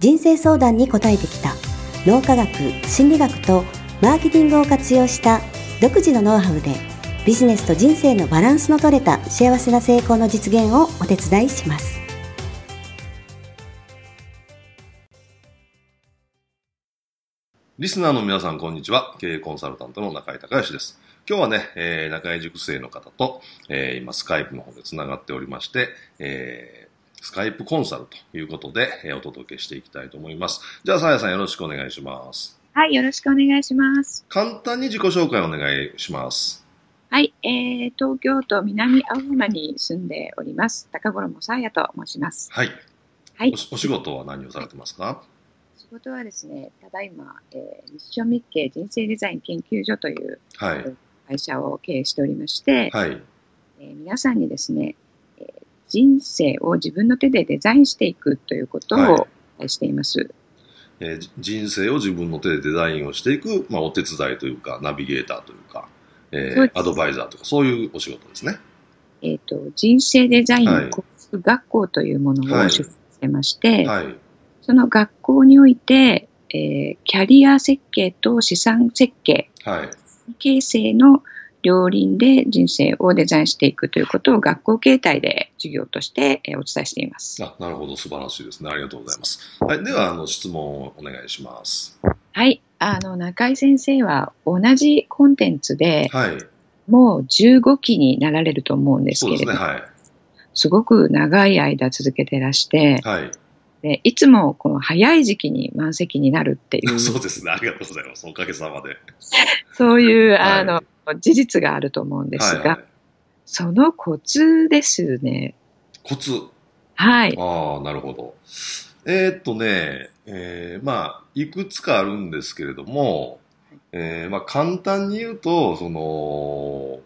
人生相談に応えてきた脳科学心理学とマーケティングを活用した独自のノウハウでビジネスと人生のバランスの取れた幸せな成功の実現をお手伝いしますリスナーの皆さん、こんにちは。経営コンサルタントの中井隆義です。今日はね、えー、中井塾生の方と、えー、今、スカイプの方で繋がっておりまして、えー、スカイプコンサルということで、えー、お届けしていきたいと思います。じゃあ、さやさんよろしくお願いします。はい、よろしくお願いします。簡単に自己紹介お願いします。はい、えー、東京都南青山に住んでおります。高頃もさやと申します。はい。はいお、しお仕事は何をされてますか？仕事はですね、ただいま、えー、ミッションミッケ人生デザイン研究所というはい。会社を経営しておりまして、はい。えー皆さんにですね、えー人生を自分の手でデザインしていくということはいをしています。えーじ人生を自分の手でデザインをしていく、まあ、お手伝いというか、ナビゲーターというか、えーアドバイザーとか、そういうお仕事ですね。えっ、と、人生デザイはいンコース学校というものはいを出版してまして、はい。その学校において、えーキャリア設計と資産設計、はい。形成の両輪で人生をデザインしていくということを学校形態で授業としてえーお伝えしています。あ、なるほど。素晴らしいですね。ありがとうございます。はい。では、あの、質問をお願いします。はい。あの、中井先生は同じコンテンツではい。もう15期になられると思うんです。けれども、はい。すごく長い間続けてらして、はい。でいつもこの早い時期に満席になるっていう、そうですね。ありがとうございます。おかげさまで。そういう、はいあの、事実があると思うんですが、はい、はい。そのコツですね。コツ？はい。ああ、なるほど。えーっとね、えーまあ、いくつかあるんですけれども、えーまあ、簡単に言うと、その、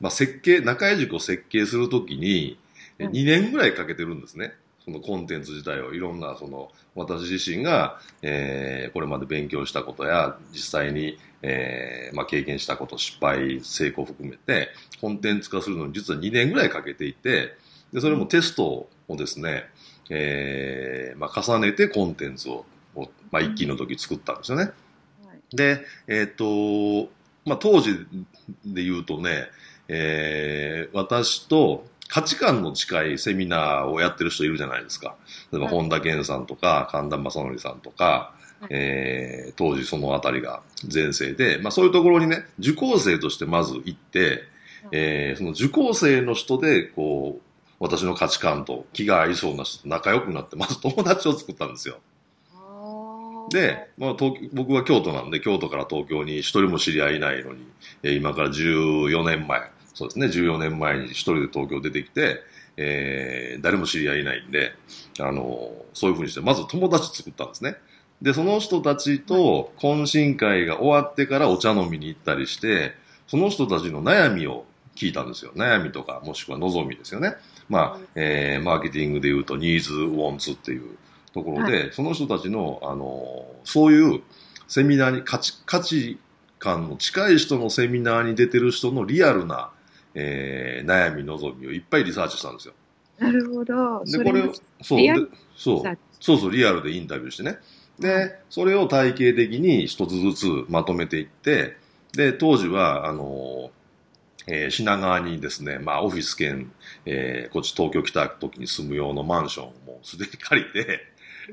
まあ、設計、中井塾を設計するときに、えうん2年ぐらいかけてるんですね。そのコンテンツ自体をいろんな、その、私自身が、えーこれまで勉強したことや、実際に、えーまあ、経験したこと、失敗、成功を含めて、コンテンツ化するのに実は2年ぐらいかけていて、で、それもテストをですね、えーまあ、重ねてコンテンツを、をまあ、一期の時作ったんですよね。で、えっ、と、まあ、当時で言うとね、えー私と価値観の近いセミナーをやってる人いるじゃないですか。例えば、はい本田健さんとか、神田正則さんとか、はいえー当時そのあたりが前世で、まあ、そういうところにね、受講生としてまず行って、えーその受講生の人で、こう、私の価値観と気が合いそうな人と仲良くなって、まず 友達を作ったんですよ。で、まあ、東京僕は京都なんで、京都から東京に一人も知り合いいないのに、えー今から14年前、そうですね、14年前に一人で東京出てきて、えー誰も知り合いいないんで、あのそういうふうにして、まず友達作ったんですね。で、その人たちと懇親会が終わってからお茶飲みに行ったりして、その人たちの悩みを聞いたんですよ。悩みとか、もしくは望みですよね。まあ、えーマーケティングで言うと、ニーズ、ウォンツっていうところで、その人たちの、あの、そういうセミナーに価値、価値観の近い人のセミナーに出てる人のリアルな、えー悩み、望みをいっぱいリサーチしたんですよ。なるほど。で、これを、そう、そうさ、そうそう、リアルでインタビューしてね。で、それを体系的に一つずつまとめていって、で、当時は、あの、えー品川にですね、まあ、オフィス兼、えーこっち東京来た時に住む用のマンションをもうすでに借りて、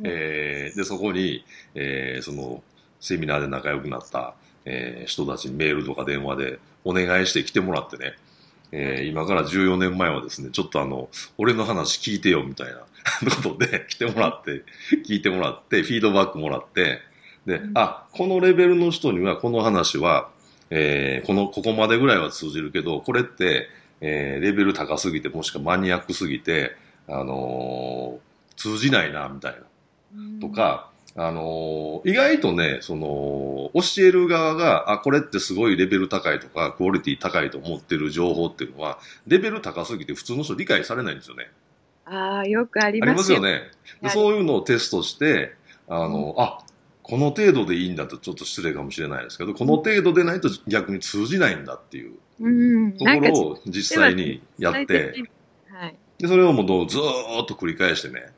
えーで、そこに、えーその、セミナーで仲良くなった、えー人たちにメールとか電話でお願いして来てもらってね、えー今から14年前はですね、ちょっとあの、俺の話聞いてよみたいな ことで来てもらって、聞いてもらって、フィードバックもらって、で、うんあ、このレベルの人にはこの話は、えーこの、ここまでぐらいは通じるけど、これって、えーレベル高すぎて、もしくはマニアックすぎて、あのー通じないな、みたいな。とか、あのー意外とね、その、教える側が、あ、これってすごいレベル高いとか、クオリティ高いと思ってる情報っていうのは、レベル高すぎて普通の人理解されないんですよね。ああ、よくありありますすよね。ではいそういうのをテストして、あの、あ、この程度でいいんだとちょっと失礼かもしれないですけど、この程度でないと逆に通じないんだっていううん。ところを実際にやって、はい。で、それをもうどうずーっと繰り返してね。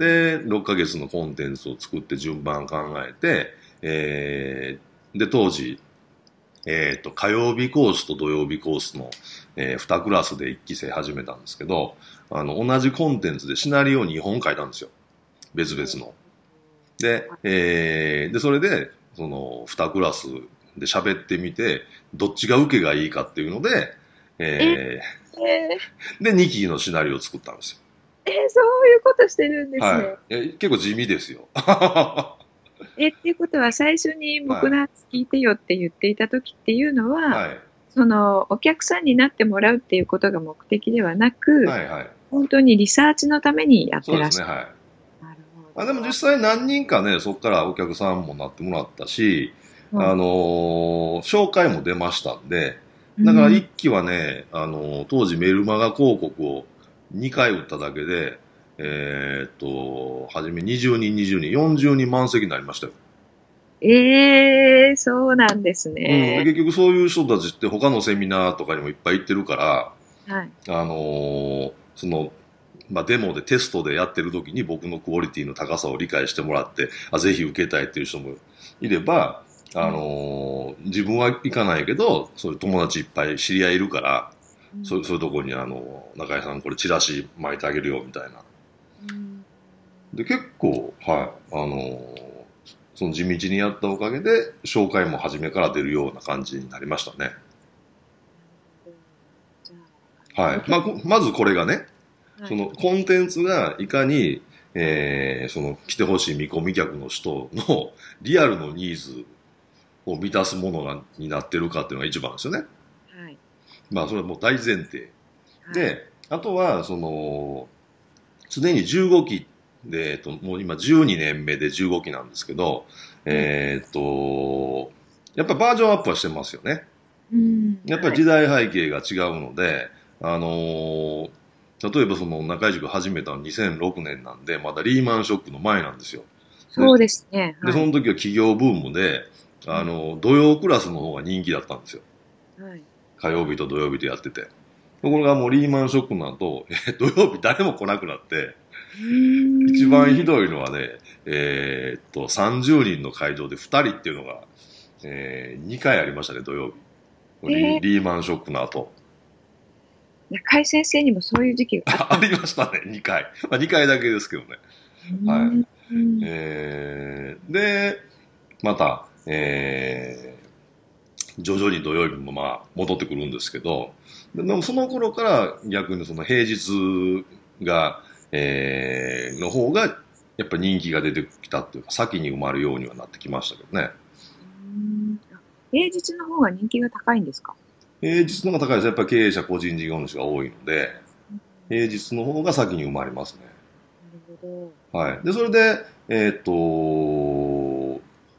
で、6ヶ月のコンテンツを作って順番考えて、えー、で、当時、えっ、と、火曜日コースと土曜日コースの、え2クラスで1期生始めたんですけど、あの、同じコンテンツでシナリオを2本書いたんですよ。別々の。で、えー、で、それで、その、2クラスで喋ってみて、どっちが受けがいいかっていうので、ええー、で、2期のシナリオを作ったんですよ。ー、えーそういうことしてるんですね。はい。え結構地味ですよ。え、っていうことは最初に僕の話聞いてよって言っていた時っていうのは、はい。そのお客さんになってもらうっていうことが目的ではなく、はいはい。本当にリサーチのためにやってそうですね、らっしゃる。はい。なるほどあでも実際何人かね、そこからお客さんもなってもらったし、うんあのー紹介も出ましたんで、だから一期はね、あのー当時メルマガ広告を2回打っただけで、えーっと、はじめ20人、20人、40人満席になりましたよ。ええそうなんですうん。結局そういう人たちって他のセミナーとかにもいっぱい行ってるから、はい。あのーその、まあ、デモでテストでやってる時に僕のクオリティの高さを理解してもらって、あ、ぜひ受けたいっていう人もいれば、あのー自分は行かないけど、そういう友達いっぱい知り合いいるから、そうそういうとこにあの、中井さんこれチラシ巻いてあげるよみたいな。うんで、結構、はい、あのーその地道にやったおかげで、紹介も初めから出るような感じになりましたね。はい。まあ、こまずこれがね、あそのコンテンツがいかに、えーその来てほしい見込み客の人のリアルのニーズを満たすものがになってるかっていうのが一番ですよね。はい。まあそれはもう大前提。はい、で、あとは、その、常に15期で、えっと、もう今12年目で15期なんですけど、えーっと、やっぱバージョンアップはしてますよね。うん、やっぱり時代背景が違うので、あのー例えばその中井塾始めたの2006年なんで、まだリーマンショックの前なんですよ。そうですね。で、その時は企業ブームで、あの、土曜クラスの方が人気だったんですよ。はい。火曜日と土曜日でやってて。ところがもうリーマンショックの後、え土曜日誰も来なくなって、一番ひい。どいのはね、えーっと、30人の会場で2人っていうのが、え2回ありましたね、土曜日。リ,、えーリーマンショックの後。中井先生にもそういう時期があっ ありましたね、2回。まあ2回だけですけどね。た。はいうんえーで、また、えー徐々に土曜日もまあ戻ってくるんですけど、ででもその頃から逆にその平日が、えーの方がやっぱ人気が出てきたっていうか、先に埋まるようにはなってきましたけどね。うんあ平日の方が人気が高いんですか？平日の方が高いです。やっぱり経営者、個人事業主が多いので、平日の方が先に生まれますね。なるほど。はい。で、それで、えーっと、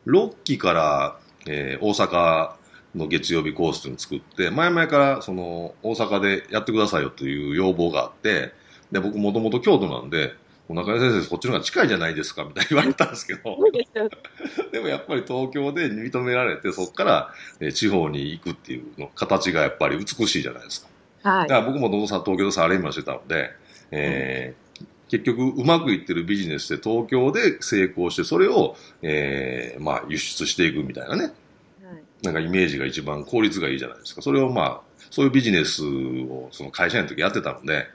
6期から、えー大阪の月曜日コースっていうのを作って、前々からその大阪でやってくださいよという要望があって、で、僕もともと京都なんで、中井先生こっちの方が近いじゃないですかみたいに言われたんですけど、でもやっぱり東京で認められて、そこから、えー地方に行くっていうの形がやっぱり美しいじゃないですか。はいだか。ら僕もどうさ東京でサラリーマンしてたので、えー結局うまくいってるビジネスで東京で成功して、それを、えーまあ輸出していくみたいなね、はいなんかイメージが一番効率がいいじゃないですか。それをまあ、そういうビジネスをその会社員の時やってたので、はい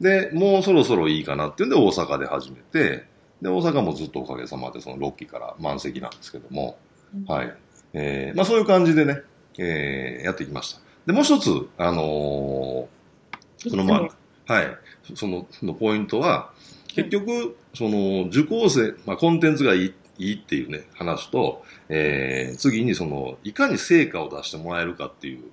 で、もうそろそろいいかなっていうんで大阪で始めて、で、大阪もずっとおかげさまでその6期から満席なんですけども、はい。えーまあそういう感じでね、えーやってきました。で、もう一つ、あのーそのまあ、はい。その、のポイントは、結局、その、受講生、まあコンテンツがいい、いいっていうね、話と、えー次にその、いかに成果を出してもらえるかっていう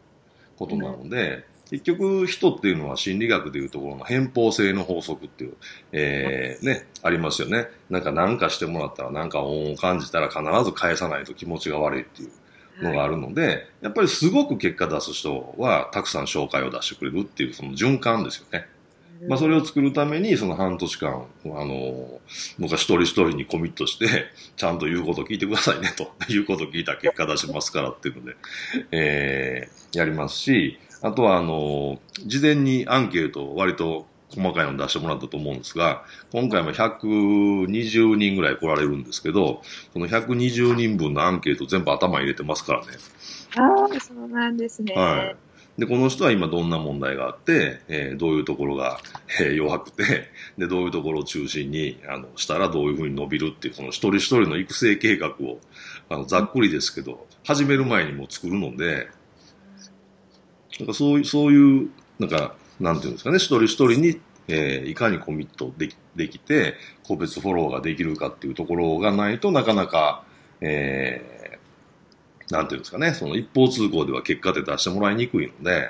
ことなので、結局人っていうのは心理学でいうところの偏方性の法則っていう、えー、ね、ありますよね。なんか何かしてもらったら何か恩を感じたら必ず返さないと気持ちが悪いっていうのがあるので、やっぱりすごく結果出す人はたくさん紹介を出してくれるっていうその循環ですよね。まあ、それを作るために、その半年間、あの、僕は一人一人にコミットして、ちゃんと言うこと聞いてくださいね、ということを聞いた結果出しますからっていうので、えー、やりますし、あとは、あの、事前にアンケートを割と細かいの出してもらったと思うんですが、今回も120人ぐらい来られるんですけど、その120人分のアンケート全部頭入れてますからね。ああ、そうなんですね。はい。で、この人は今どんな問題があって、えー、どういうところが、えー、弱くて、で、どういうところを中心に、あの、したらどういうふうに伸びるっていう、その一人一人の育成計画を、あの、ざっくりですけど、始める前にも作るので、なんかそういう、そういう、なんか、なんていうんですかね、一人一人に、えー、いかにコミットできできて、個別フォローができるかっていうところがないとなかなか、えなんていうんですかね、その一方通行では結果って出してもらいにくいので、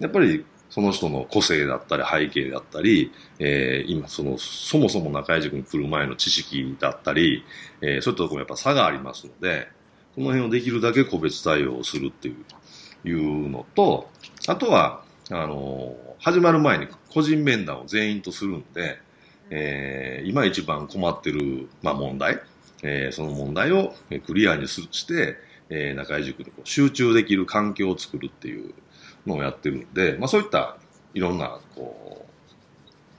やっぱりその人の個性だったり背景だったり、えー、今その、そもそも中井塾に来る前の知識だったり、えー、そういったところやっぱ差がありますので、この辺をできるだけ個別対応するっていう、いうのと、あとは、あのー、始まる前に個人面談を全員とするんで、えー、今一番困ってる、まあ、問題、えー、その問題をクリアにして、えー、中井塾にこう集中できる環境を作るっていうのをやってるんで、まあそういったいろんな、こ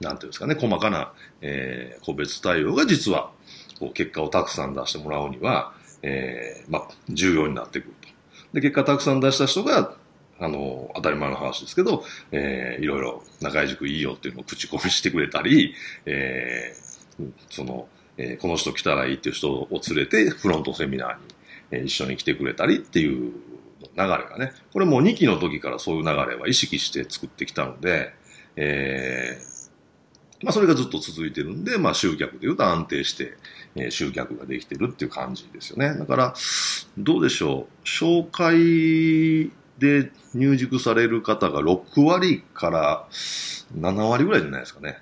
う、なんていうんですかね、細かな、えー、個別対応が実は、こう、結果をたくさん出してもらうには、えー、まあ、重要になってくると。で、結果たくさん出した人が、あの、当たり前の話ですけど、えー、いろいろ中井塾いいよっていうのを口コミしてくれたり、えー、その、えー、この人来たらいいっていう人を連れてフロントセミナーに一緒に来てくれたりっていう流れがね、これもう2期の時からそういう流れは意識して作ってきたので、えー、まあそれがずっと続いてるんで、まあ集客で言うと安定して、えー、集客ができてるっていう感じですよね。だから、どうでしょう、紹介で入塾される方が6割から7割ぐらいじゃないですかね。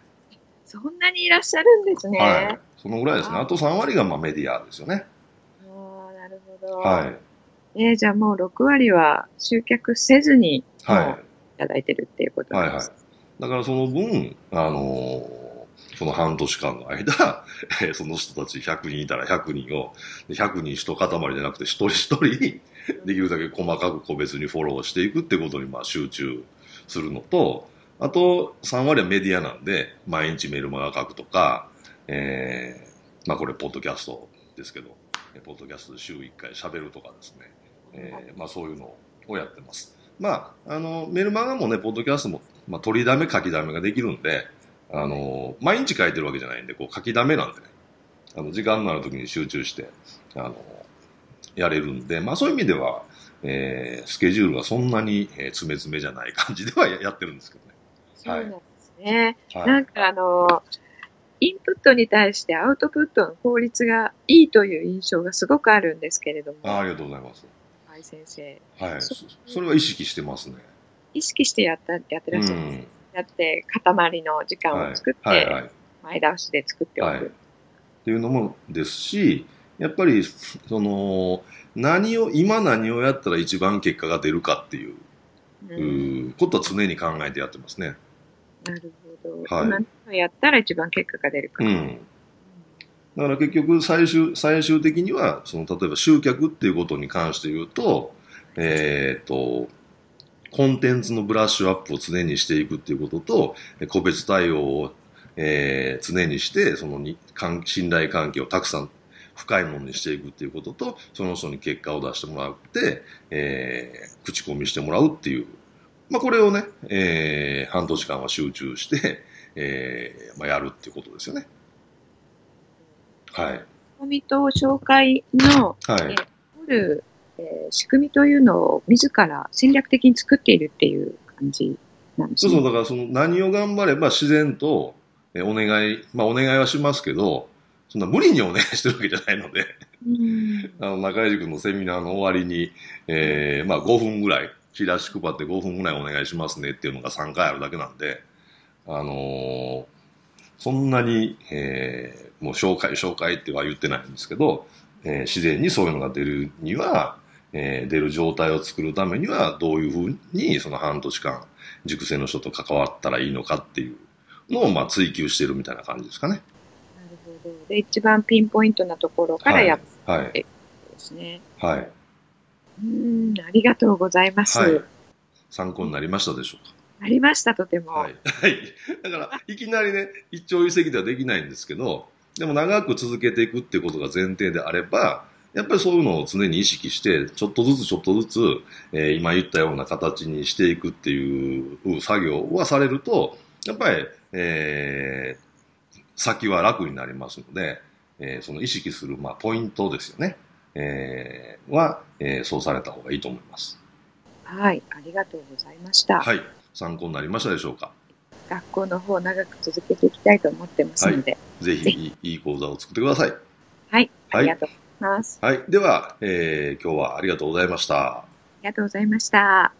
そんなにいらっしゃるんですね。はい。そのぐらいですね。あと3割がまあメディアですよね。ど。はい。えー、じゃあもう6割は集客せずに、はい。いただいてるっていうことです、はいはい。だからその分、あのーその半年間の間、えー、その人たち100人いたら100人を、100人一塊じゃなくて一人一人に、できるだけ細かく個別にフォローしていくってことにまあ集中するのと、あと3割はメディアなんで、毎日メルマガ書くとか、えー、まあこれポッドキャストですけど、ポッドキャストで週1回喋るとかですね、えー、まあそういうのをやってます。まあ、あの、メルマガもね、ポッドキャストも、まあ、取りだめ、書きだめができるんで、あの、毎日書いてるわけじゃないんで、こう、書きだめなんでね、あの、時間のある時に集中して、あの、やれるんで、まあそういう意味では、えー、スケジュールがそんなに、えー、詰め詰めじゃない感じではやってるんですけどね。そうですね。はい、なんかあの、インプットに対してアウトプットの効率がいいという印象がすごくあるんですけれども。あありがとうございます。はい、先生。はいそ。それは意識してますね。意識してやったやってらっしゃるんです。やって、塊の時間を作って、はいはいはい、前倒しで作っておく、はい。っていうのもですし、やっぱり、その、何を、今何をやったら一番結果が出るかっていう、うん、ことは常に考えてやってますね。なるほど。はい、何をやったら一番結果が出るか。うん。だから結局最終、最終的には、その、例えば集客っていうことに関して言うと、えっ、ー、と、コンテンツのブラッシュアップを常にしていくっていうことと、個別対応を、えー、常にして、そのに信頼関係をたくさん深いものにしていくっていうことと、その人に結果を出してもらって、えー、口コミしてもらうっていうまあ、これをね、えー、半年間は集中して、えーまあ、やるっていうことですよね。はい。コミと紹介の、はい、えー、る、えー、仕組みというのを自ら戦略的に作っているっていう感じなんですね。そうそう、だからその何を頑張れば自然と、えー、お願い、まあお願いはしますけど、そんな無理にお願い してるわけじゃないので、あの中井塾のセミナーの終わりに、えー、まあ5分ぐらい、チラシ配って5分ぐらいお願いしますねっていうのが3回あるだけなんで、あのー、そんなに、えー、もう紹介紹介っては言ってないんですけど、えー、自然にそういうのが出るには、えー、出る状態を作るためにはどういうふうにその半年間熟成の人と関わったらいいのかっていうのをまあ追求してるみたいな感じですかね。なるほど。で、一番ピンポイントなところからやっはい。はい、ですね。はい。うん、ありがとうございます。はい、参考になりましたでしょうか？ありました、とても。はい。はい。だから、いきなりね、一朝一夕ではできないんですけど、でも長く続けていくっていうことが前提であれば、やっぱりそういうのを常に意識して、ちょっとずつちょっとずつ、えー、今言ったような形にしていくっていう作業はされると、やっぱり、えー、先は楽になりますので、えー、その意識する、まあ、ポイントですよね。えー、は、えー、そうされた方がいいと思います。はい、ありがとうございました。はい、参考になりましたでしょうか？学校の方長く続けていきたいと思ってますので、はい、ぜひいい講座を作ってください。はい、ありがとうございます。はい、では、えー、今日はありがとうございました。ありがとうございました。